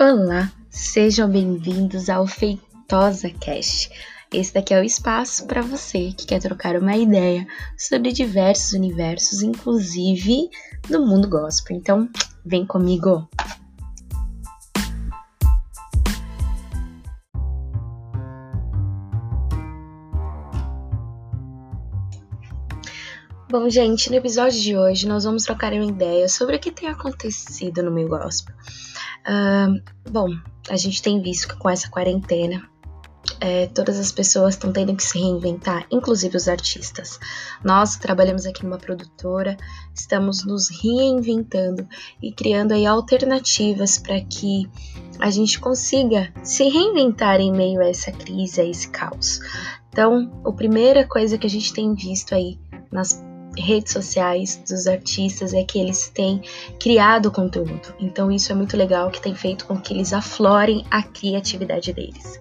Olá, sejam bem-vindos ao Feitosa Cast. Esse daqui é o espaço para você que quer trocar uma ideia sobre diversos universos, inclusive do mundo gospel. Então, vem comigo. Bom, gente, no episódio de hoje nós vamos trocar uma ideia sobre o que tem acontecido no meio gospel. Uh, bom, a gente tem visto que com essa quarentena é, todas as pessoas estão tendo que se reinventar, inclusive os artistas. Nós trabalhamos aqui numa produtora, estamos nos reinventando e criando aí alternativas para que a gente consiga se reinventar em meio a essa crise, a esse caos. Então, a primeira coisa que a gente tem visto aí nas redes sociais dos artistas é que eles têm criado conteúdo. Então isso é muito legal que tem feito com que eles aflorem a criatividade deles.